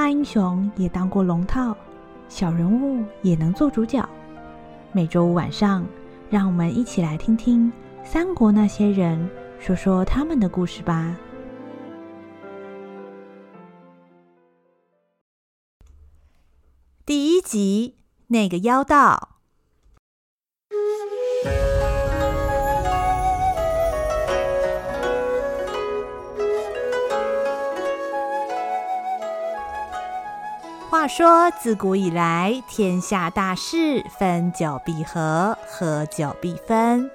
大英雄也当过龙套，小人物也能做主角。每周五晚上，让我们一起来听听三国那些人说说他们的故事吧。第一集，那个妖道。话说，自古以来，天下大事，分久必合，合久必分。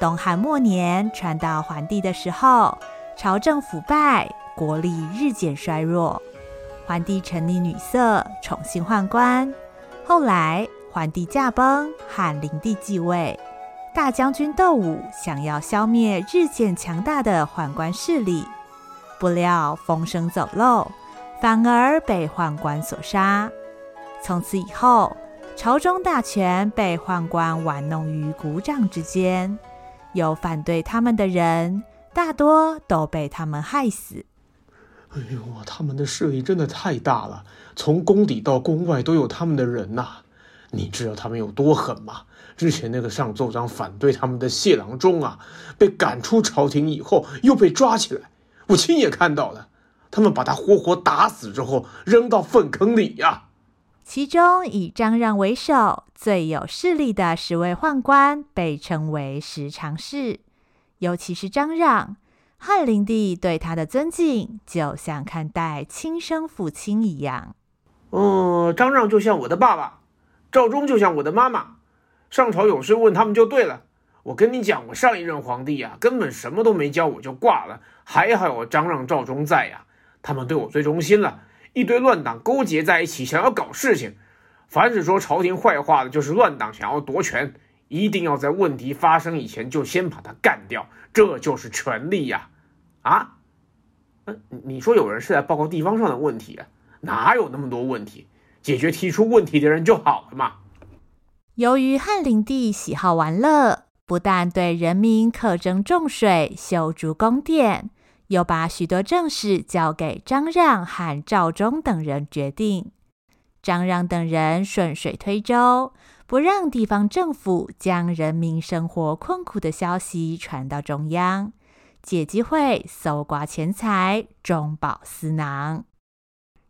东汉末年，传到桓帝的时候，朝政腐败，国力日渐衰弱。桓帝沉溺女色，宠幸宦官。后来，桓帝驾崩，汉灵帝继位。大将军窦武想要消灭日渐强大的宦官势力，不料风声走漏。反而被宦官所杀。从此以后，朝中大权被宦官玩弄于股掌之间。有反对他们的人，大多都被他们害死。哎呦，他们的势力真的太大了，从宫里到宫外都有他们的人呐。你知道他们有多狠吗？之前那个上奏章反对他们的谢郎中啊，被赶出朝廷以后又被抓起来，我亲眼看到了。他们把他活活打死之后，扔到粪坑里呀、啊。其中以张让为首、最有势力的十位宦官，被称为十常侍。尤其是张让，汉灵帝对他的尊敬，就像看待亲生父亲一样。嗯，张让就像我的爸爸，赵忠就像我的妈妈。上朝有事问他们就对了。我跟你讲，我上一任皇帝啊，根本什么都没教我就挂了，还好有张让、赵忠在呀、啊。他们对我最忠心了，一堆乱党勾结在一起，想要搞事情。凡是说朝廷坏话的，就是乱党想要夺权，一定要在问题发生以前就先把他干掉，这就是权力呀！啊，嗯，你说有人是在报告地方上的问题啊？哪有那么多问题？解决提出问题的人就好了嘛。由于汉灵帝喜好玩乐，不但对人民课征重税、修筑宫殿。又把许多政事交给张让和赵忠等人决定。张让等人顺水推舟，不让地方政府将人民生活困苦的消息传到中央，借机会搜刮钱财，中饱私囊。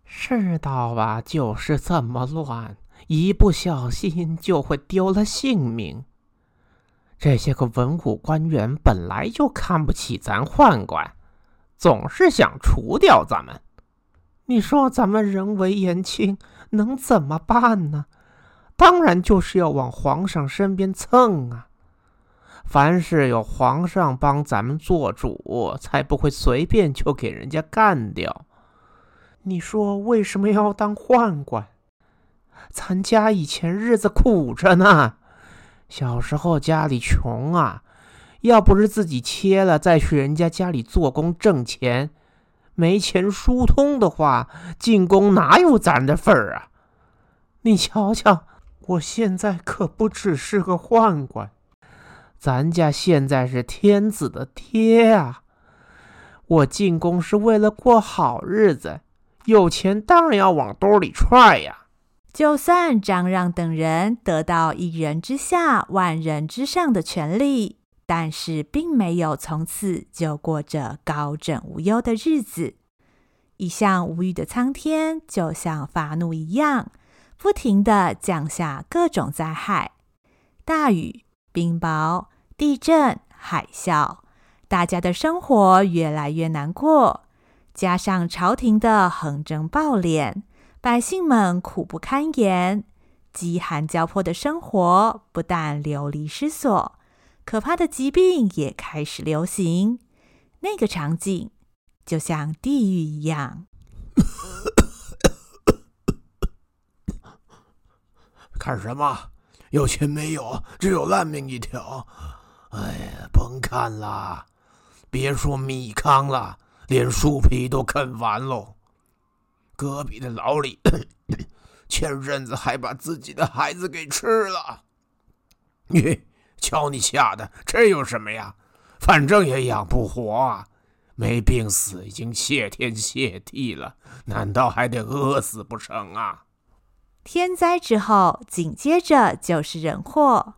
世道啊，就是这么乱，一不小心就会丢了性命。这些个文武官员本来就看不起咱宦官。总是想除掉咱们，你说咱们人微言轻，能怎么办呢？当然就是要往皇上身边蹭啊！凡是有皇上帮咱们做主，才不会随便就给人家干掉。你说为什么要当宦官？咱家以前日子苦着呢，小时候家里穷啊。要不是自己切了再去人家家里做工挣钱，没钱疏通的话，进宫哪有咱的份儿啊？你瞧瞧，我现在可不只是个宦官，咱家现在是天子的爹啊！我进宫是为了过好日子，有钱当然要往兜里揣呀。就算张让等人得到一人之下、万人之上的权力。但是并没有从此就过着高枕无忧的日子。一向无雨的苍天，就像发怒一样，不停地降下各种灾害：大雨、冰雹、地震、海啸。大家的生活越来越难过，加上朝廷的横征暴敛，百姓们苦不堪言，饥寒交迫的生活不但流离失所。可怕的疾病也开始流行，那个场景就像地狱一样。看什么？有钱没有？只有烂命一条。哎呀，甭看了，别说米糠了，连树皮都啃完喽。隔壁的老李，前阵子还把自己的孩子给吃了。你。瞧你吓的，这有什么呀？反正也养不活啊，没病死已经谢天谢地了，难道还得饿死不成啊？天灾之后，紧接着就是人祸。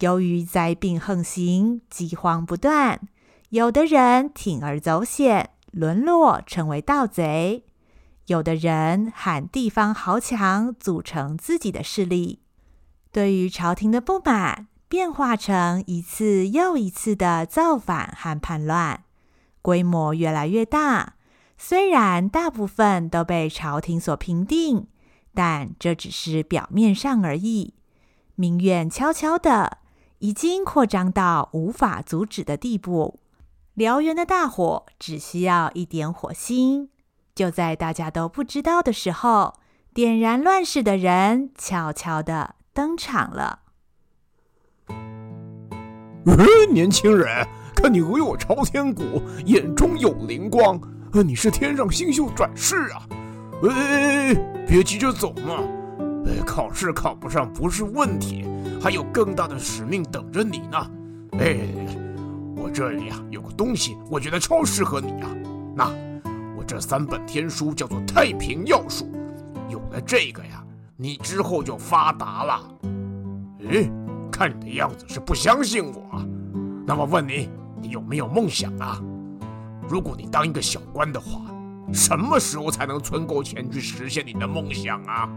由于灾病横行，饥荒不断，有的人铤而走险，沦落成为盗贼；有的人和地方豪强组成自己的势力，对于朝廷的不满，变化成一次又一次的造反和叛乱，规模越来越大。虽然大部分都被朝廷所平定，但这只是表面上而已，民怨悄悄的。已经扩张到无法阻止的地步。燎原的大火只需要一点火星，就在大家都不知道的时候，点燃乱世的人悄悄地登场了。年轻人，看你唯我朝天鼓，眼中有灵光，你是天上星宿转世啊！哎，别急着走嘛，考试考不上不是问题。还有更大的使命等着你呢，哎，我这里啊有个东西，我觉得超适合你啊。那我这三本天书叫做《太平要术》，有了这个呀，你之后就发达了。诶，看你的样子是不相信我。那么问你，你有没有梦想啊？如果你当一个小官的话，什么时候才能存够钱去实现你的梦想啊？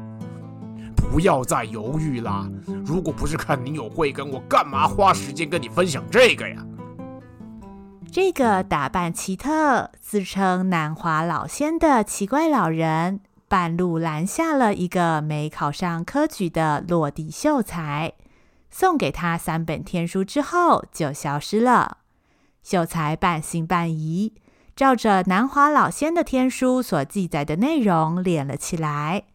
不要再犹豫啦！如果不是看你有慧根，我干嘛花时间跟你分享这个呀？这个打扮奇特、自称南华老仙的奇怪老人，半路拦下了一个没考上科举的落第秀才，送给他三本天书之后就消失了。秀才半信半疑，照着南华老仙的天书所记载的内容练了起来。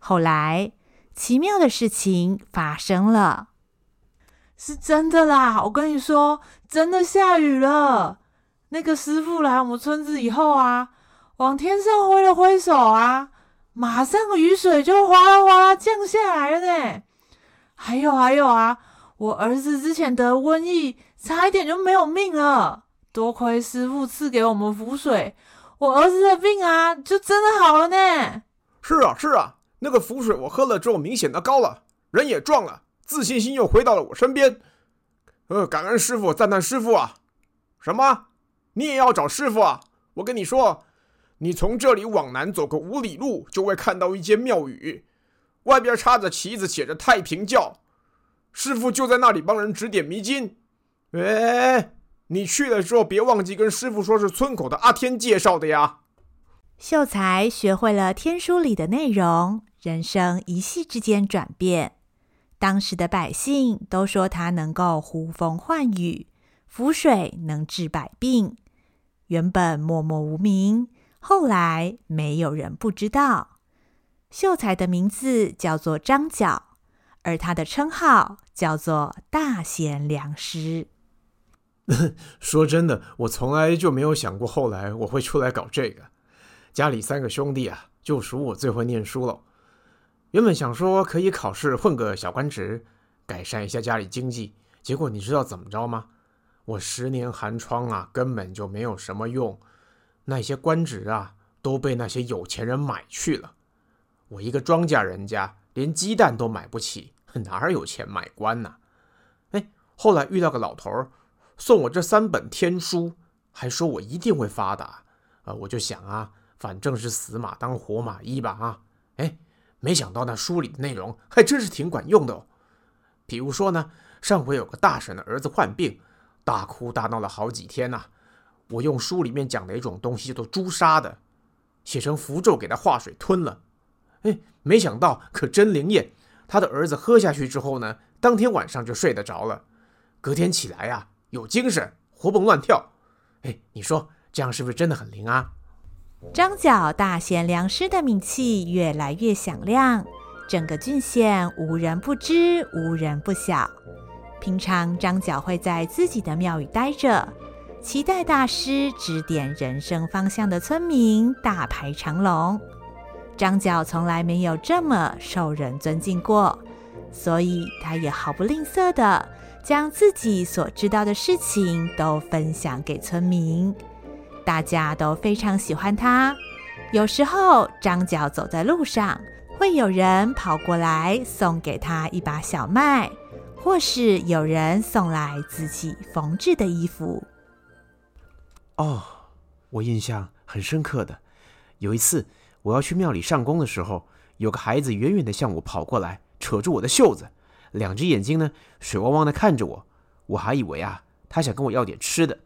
后来，奇妙的事情发生了，是真的啦！我跟你说，真的下雨了。那个师傅来我们村子以后啊，往天上挥了挥手啊，马上雨水就哗啦哗啦降下来了呢。还有还有啊，我儿子之前得瘟疫，差一点就没有命了。多亏师傅赐给我们符水，我儿子的病啊，就真的好了呢。是啊，是啊。那个符水我喝了之后，明显的高了，人也壮了，自信心又回到了我身边。呃，感恩师傅，赞叹师傅啊！什么？你也要找师傅啊？我跟你说，你从这里往南走个五里路，就会看到一间庙宇，外边插着旗子，写着“太平教”，师傅就在那里帮人指点迷津。哎，你去的时候别忘记跟师傅说是村口的阿天介绍的呀。秀才学会了天书里的内容。人生一夕之间转变，当时的百姓都说他能够呼风唤雨，浮水能治百病。原本默默无名，后来没有人不知道。秀才的名字叫做张角，而他的称号叫做大贤良师。说真的，我从来就没有想过后来我会出来搞这个。家里三个兄弟啊，就属我最会念书了。原本想说可以考试混个小官职，改善一下家里经济，结果你知道怎么着吗？我十年寒窗啊，根本就没有什么用。那些官职啊，都被那些有钱人买去了。我一个庄稼人家，连鸡蛋都买不起，哪有钱买官呢？哎，后来遇到个老头儿，送我这三本天书，还说我一定会发达。呃，我就想啊，反正是死马当活马医吧啊，哎。没想到那书里的内容还真是挺管用的哦。比如说呢，上回有个大婶的儿子患病，大哭大闹了好几天呐。我用书里面讲的一种东西叫做朱砂的，写成符咒给他化水吞了。哎，没想到可真灵验。他的儿子喝下去之后呢，当天晚上就睡得着了，隔天起来呀，有精神，活蹦乱跳。哎，你说这样是不是真的很灵啊？张角大贤良师的名气越来越响亮，整个郡县无人不知，无人不晓。平常张角会在自己的庙宇待着，期待大师指点人生方向的村民大排长龙。张角从来没有这么受人尊敬过，所以他也毫不吝啬的将自己所知道的事情都分享给村民。大家都非常喜欢他。有时候张角走在路上，会有人跑过来送给他一把小麦，或是有人送来自己缝制的衣服。哦，我印象很深刻的，有一次我要去庙里上工的时候，有个孩子远远地向我跑过来，扯住我的袖子，两只眼睛呢水汪汪地看着我，我还以为啊他想跟我要点吃的，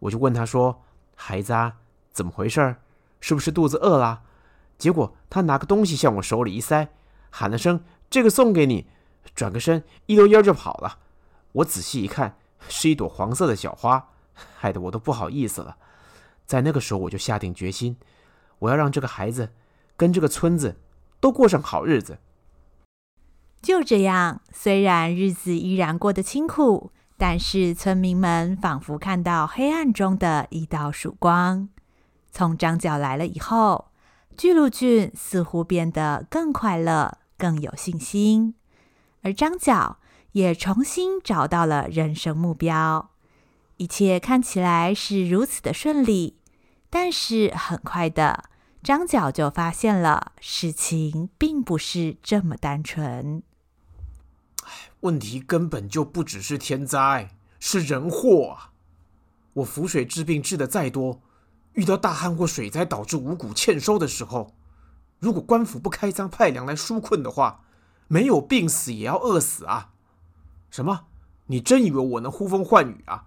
我就问他说：“孩子啊，怎么回事？是不是肚子饿了？”结果他拿个东西向我手里一塞，喊了声：“这个送给你。”转个身一溜烟就跑了。我仔细一看，是一朵黄色的小花，害得我都不好意思了。在那个时候，我就下定决心，我要让这个孩子跟这个村子都过上好日子。就这样，虽然日子依然过得清苦，但是村民们仿佛看到黑暗中的一道曙光。从张角来了以后，巨鹿郡似乎变得更快乐、更有信心，而张角也重新找到了人生目标。一切看起来是如此的顺利，但是很快的，张角就发现了事情并不是这么单纯。问题根本就不只是天灾，是人祸啊！我浮水治病治得再多。遇到大旱或水灾导致五谷欠收的时候，如果官府不开仓派粮来纾困的话，没有病死也要饿死啊！什么？你真以为我能呼风唤雨啊？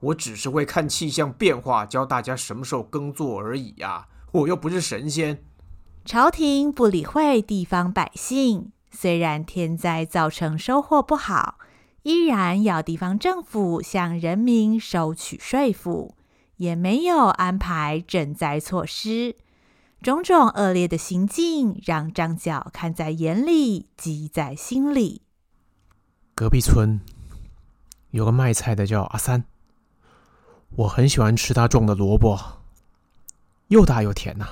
我只是会看气象变化，教大家什么时候耕作而已呀、啊！我又不是神仙。朝廷不理会地方百姓，虽然天灾造成收获不好，依然要地方政府向人民收取税赋。也没有安排赈灾措施，种种恶劣的行径让张角看在眼里，记在心里。隔壁村有个卖菜的叫阿三，我很喜欢吃他种的萝卜，又大又甜呐、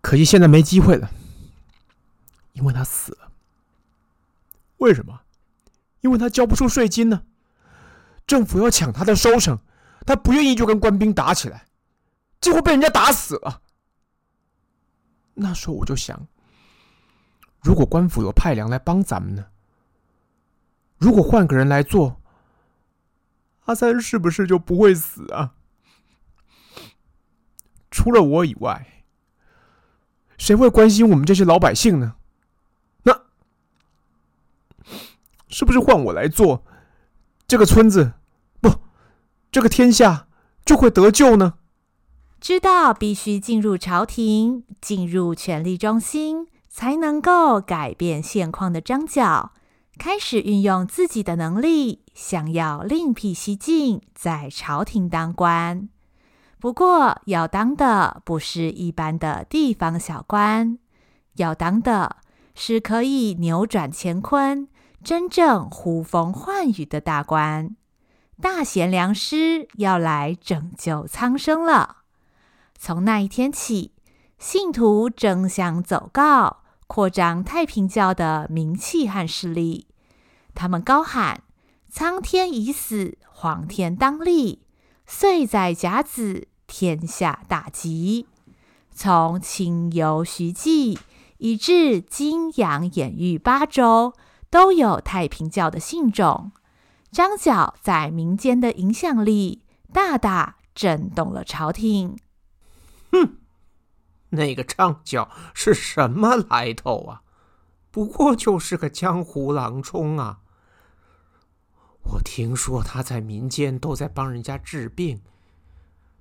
可惜现在没机会了，因为他死了。为什么？因为他交不出税金呢，政府要抢他的收成。他不愿意就跟官兵打起来，结果被人家打死了。那时候我就想，如果官府有派粮来帮咱们呢？如果换个人来做，阿三是不是就不会死啊？除了我以外，谁会关心我们这些老百姓呢？那是不是换我来做，这个村子不？这个天下就会得救呢？知道必须进入朝廷，进入权力中心，才能够改变现况的张角，开始运用自己的能力，想要另辟蹊径，在朝廷当官。不过，要当的不是一般的地方小官，要当的是可以扭转乾坤、真正呼风唤雨的大官。大贤良师要来拯救苍生了。从那一天起，信徒争相走告，扩张太平教的名气和势力。他们高喊：“苍天已死，黄天当立；岁在甲子，天下大吉。”从清幽徐记，以至金阳兖豫八州，都有太平教的信众。张角在民间的影响力大大震动了朝廷。哼，那个张角是什么来头啊？不过就是个江湖郎中啊。我听说他在民间都在帮人家治病，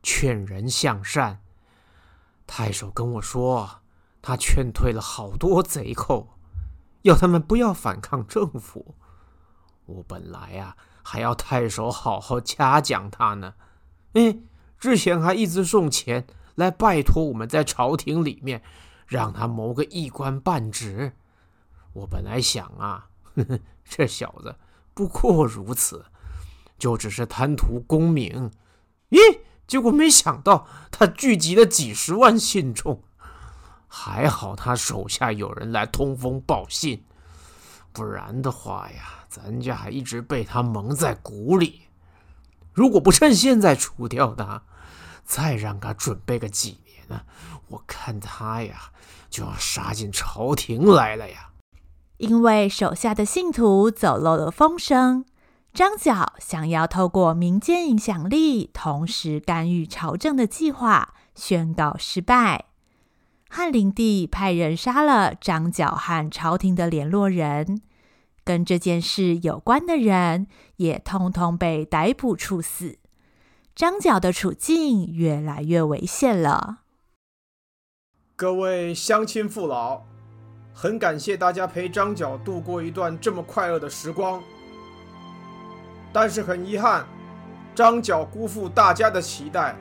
劝人向善。太守跟我说，他劝退了好多贼寇，要他们不要反抗政府。我本来、啊，还要太守好好嘉奖他呢。哎，之前还一直送钱来拜托我们在朝廷里面让他谋个一官半职。我本来想啊，呵呵，这小子不过如此，就只是贪图功名。咦，结果没想到他聚集了几十万信众，还好他手下有人来通风报信。不然的话呀，咱家还一直被他蒙在鼓里。如果不趁现在除掉他，再让他准备个几年呢，我看他呀就要杀进朝廷来了呀。因为手下的信徒走漏了风声，张角想要透过民间影响力，同时干预朝政的计划宣告失败。汉灵帝派人杀了张角和朝廷的联络人，跟这件事有关的人也通通被逮捕处死。张角的处境越来越危险了。各位乡亲父老，很感谢大家陪张角度过一段这么快乐的时光，但是很遗憾，张角辜负大家的期待，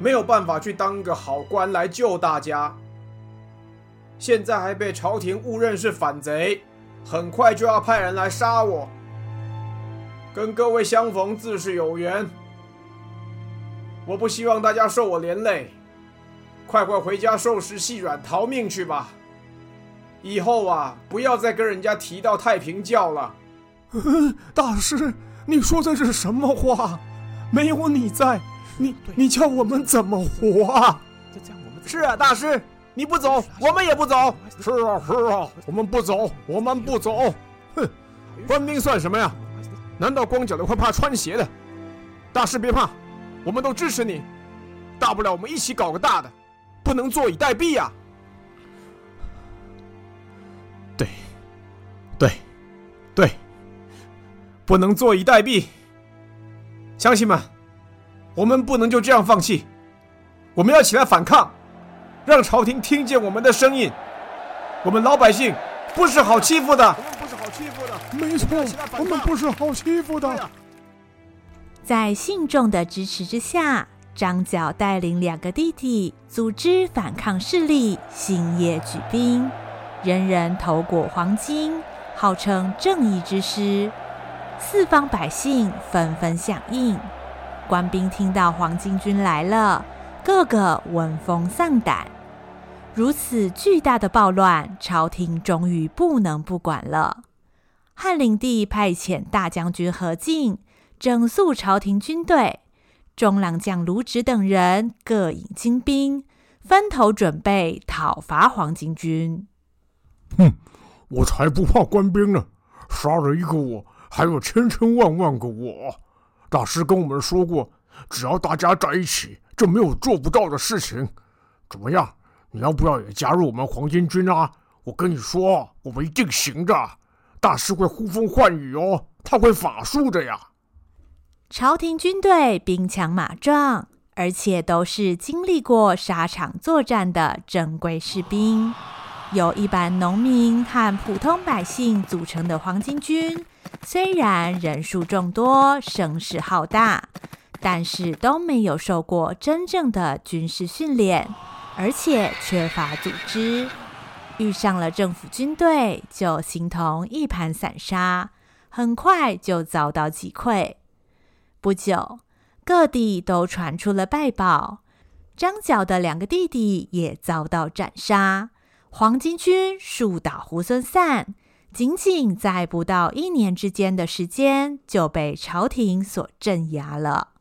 没有办法去当个好官来救大家，现在还被朝廷误认是反贼，很快就要派人来杀我。跟各位相逢自是有缘。我不希望大家受我连累，快快回家收拾细软逃命去吧。以后啊，不要再跟人家提到太平教了。大师，你说的是什么话？没有你在，你你叫我们怎么活啊？是啊，大师，你不走，我们也不走。是啊，是啊，我们不走，我们不走。哼，官兵算什么呀？难道光脚的会怕穿鞋的？大师别怕。我们都支持你，大不了我们一起搞个大的，不能坐以待毙呀！对，对，对，不能坐以待毙。乡亲们，我们不能就这样放弃，我们要起来反抗，让朝廷听见我们的声音。我们老百姓不是好欺负的，我们不是好欺负的，没错，我们不是好欺负的。在信众的支持之下，张角带领两个弟弟组织反抗势力，星夜举兵，人人头裹黄金，号称正义之师。四方百姓纷纷响应，官兵听到黄巾军来了，个个闻风丧胆。如此巨大的暴乱，朝廷终于不能不管了。汉灵帝派遣大将军何进。整肃朝廷军队，中郎将卢植等人各引精兵，分头准备讨伐黄巾军。哼，我才不怕官兵呢！杀了一个我，还有千千万万个我。大师跟我们说过，只要大家在一起，就没有做不到的事情。怎么样？你要不要也加入我们黄巾军啊？我跟你说，我们一定行的。大师会呼风唤雨哦，他会法术的呀。朝廷军队兵强马壮，而且都是经历过沙场作战的正规士兵。由一般农民和普通百姓组成的黄巾军，虽然人数众多、声势浩大，但是都没有受过真正的军事训练，而且缺乏组织。遇上了政府军队，就形同一盘散沙，很快就遭到击溃。不久，各地都传出了败报，张角的两个弟弟也遭到斩杀，黄巾军树倒猢狲散，仅仅在不到一年之间的时间就被朝廷所镇压了。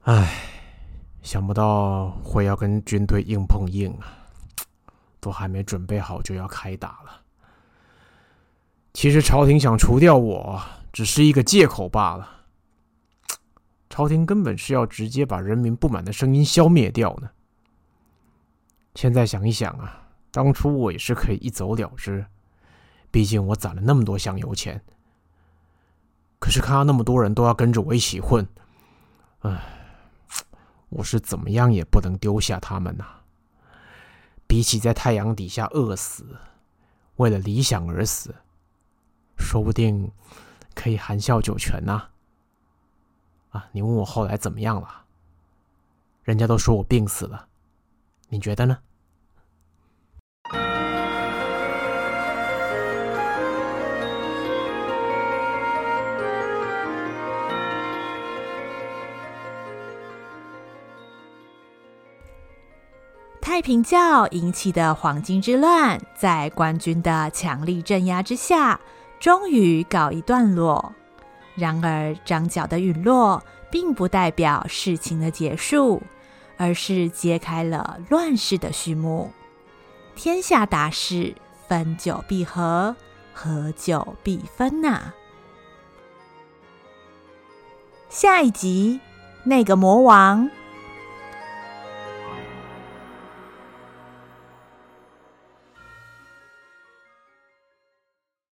唉，想不到会要跟军队硬碰硬啊，都还没准备好就要开打了。其实朝廷想除掉我，只是一个借口罢了。朝廷根本是要直接把人民不满的声音消灭掉呢。现在想一想啊，当初我也是可以一走了之，毕竟我攒了那么多香油钱。可是看到那么多人都要跟着我一起混，唉，我是怎么样也不能丢下他们呐。比起在太阳底下饿死，为了理想而死，说不定可以含笑九泉呐。啊你问我后来怎么样了？人家都说我病死了，你觉得呢？太平教引起的黄巾之乱，在官军的强力镇压之下，终于告一段落。然而，张角的陨落并不代表事情的结束，而是揭开了乱世的序幕。天下大事，分久必合，合久必分呐、下一集，那个魔王